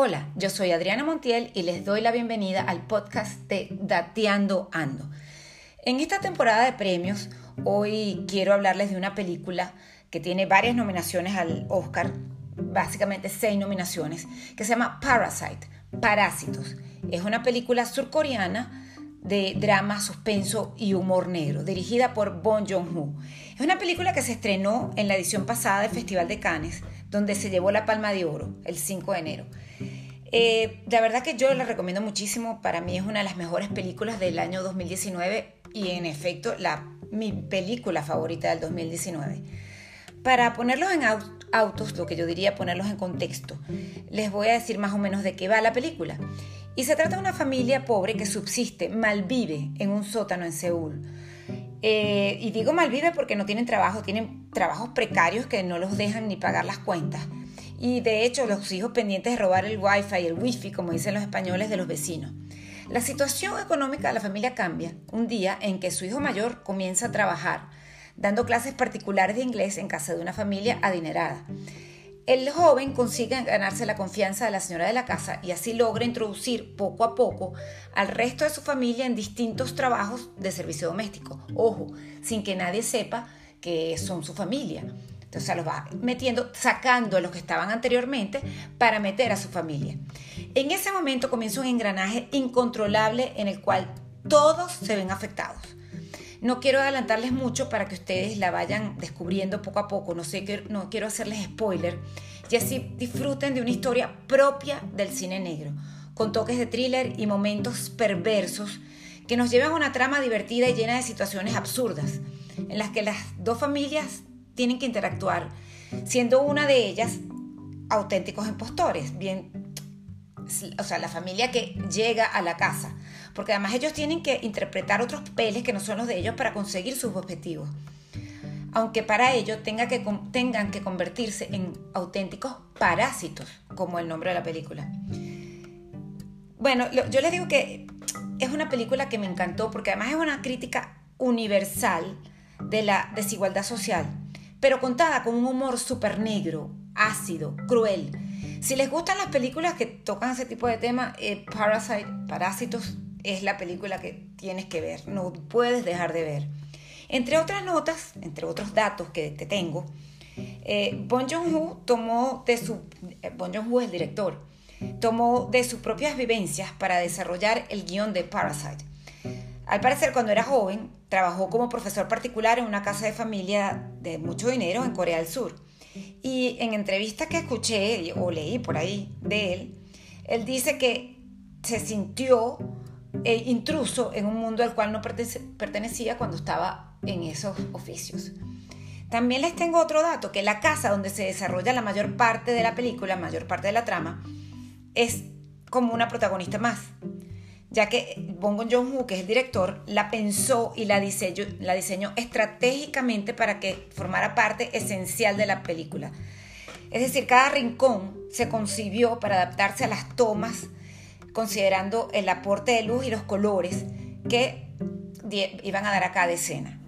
Hola, yo soy Adriana Montiel y les doy la bienvenida al podcast de Dateando Ando. En esta temporada de premios, hoy quiero hablarles de una película que tiene varias nominaciones al Oscar, básicamente seis nominaciones, que se llama Parasite, Parásitos. Es una película surcoreana de drama, suspenso y humor negro, dirigida por Bong Joon-ho. Es una película que se estrenó en la edición pasada del Festival de Cannes, donde se llevó la Palma de Oro el 5 de enero. Eh, la verdad que yo la recomiendo muchísimo, para mí es una de las mejores películas del año 2019 y en efecto la, mi película favorita del 2019. Para ponerlos en autos, lo que yo diría ponerlos en contexto, les voy a decir más o menos de qué va la película. Y se trata de una familia pobre que subsiste, malvive en un sótano en Seúl. Eh, y digo malvive porque no tienen trabajo, tienen trabajos precarios que no los dejan ni pagar las cuentas y de hecho los hijos pendientes de robar el wifi y el wifi, como dicen los españoles, de los vecinos. La situación económica de la familia cambia un día en que su hijo mayor comienza a trabajar, dando clases particulares de inglés en casa de una familia adinerada. El joven consigue ganarse la confianza de la señora de la casa y así logra introducir poco a poco al resto de su familia en distintos trabajos de servicio doméstico. Ojo, sin que nadie sepa que son su familia. Entonces los va metiendo, sacando a los que estaban anteriormente para meter a su familia. En ese momento comienza un engranaje incontrolable en el cual todos se ven afectados. No quiero adelantarles mucho para que ustedes la vayan descubriendo poco a poco, no, sé, no quiero hacerles spoiler, y así disfruten de una historia propia del cine negro, con toques de thriller y momentos perversos que nos llevan a una trama divertida y llena de situaciones absurdas, en las que las dos familias tienen que interactuar, siendo una de ellas auténticos impostores, bien, o sea, la familia que llega a la casa, porque además ellos tienen que interpretar otros papeles que no son los de ellos para conseguir sus objetivos, aunque para ello tengan que convertirse en auténticos parásitos, como el nombre de la película. Bueno, yo les digo que es una película que me encantó porque además es una crítica universal de la desigualdad social pero contada con un humor súper negro, ácido, cruel. Si les gustan las películas que tocan ese tipo de tema, eh, Parasite, Parásitos, es la película que tienes que ver, no puedes dejar de ver. Entre otras notas, entre otros datos que te tengo, eh, Bong Joon-ho tomó de su... Eh, Bong Joon-ho es el director, tomó de sus propias vivencias para desarrollar el guion de Parasite. Al parecer, cuando era joven, trabajó como profesor particular en una casa de familia de mucho dinero en Corea del Sur. Y en entrevistas que escuché o leí por ahí de él, él dice que se sintió eh, intruso en un mundo al cual no pertenecía cuando estaba en esos oficios. También les tengo otro dato, que la casa donde se desarrolla la mayor parte de la película, la mayor parte de la trama, es como una protagonista más ya que Bong Joon-ho, que es el director, la pensó y la diseñó, la diseñó estratégicamente para que formara parte esencial de la película. Es decir, cada rincón se concibió para adaptarse a las tomas, considerando el aporte de luz y los colores que iban a dar a cada escena.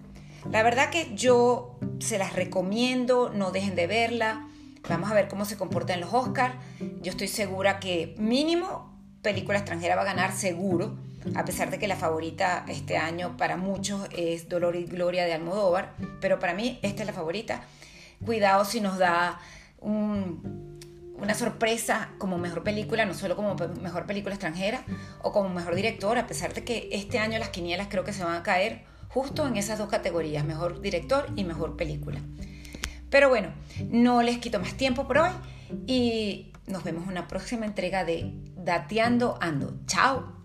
La verdad que yo se las recomiendo, no dejen de verla. Vamos a ver cómo se comporta en los Oscars. Yo estoy segura que mínimo película extranjera va a ganar seguro, a pesar de que la favorita este año para muchos es Dolor y Gloria de Almodóvar, pero para mí esta es la favorita. Cuidado si nos da una sorpresa como mejor película, no solo como mejor película extranjera o como mejor director, a pesar de que este año las quinielas creo que se van a caer justo en esas dos categorías, mejor director y mejor película. Pero bueno, no les quito más tiempo por hoy y nos vemos en una próxima entrega de Dateando Ando. Chao.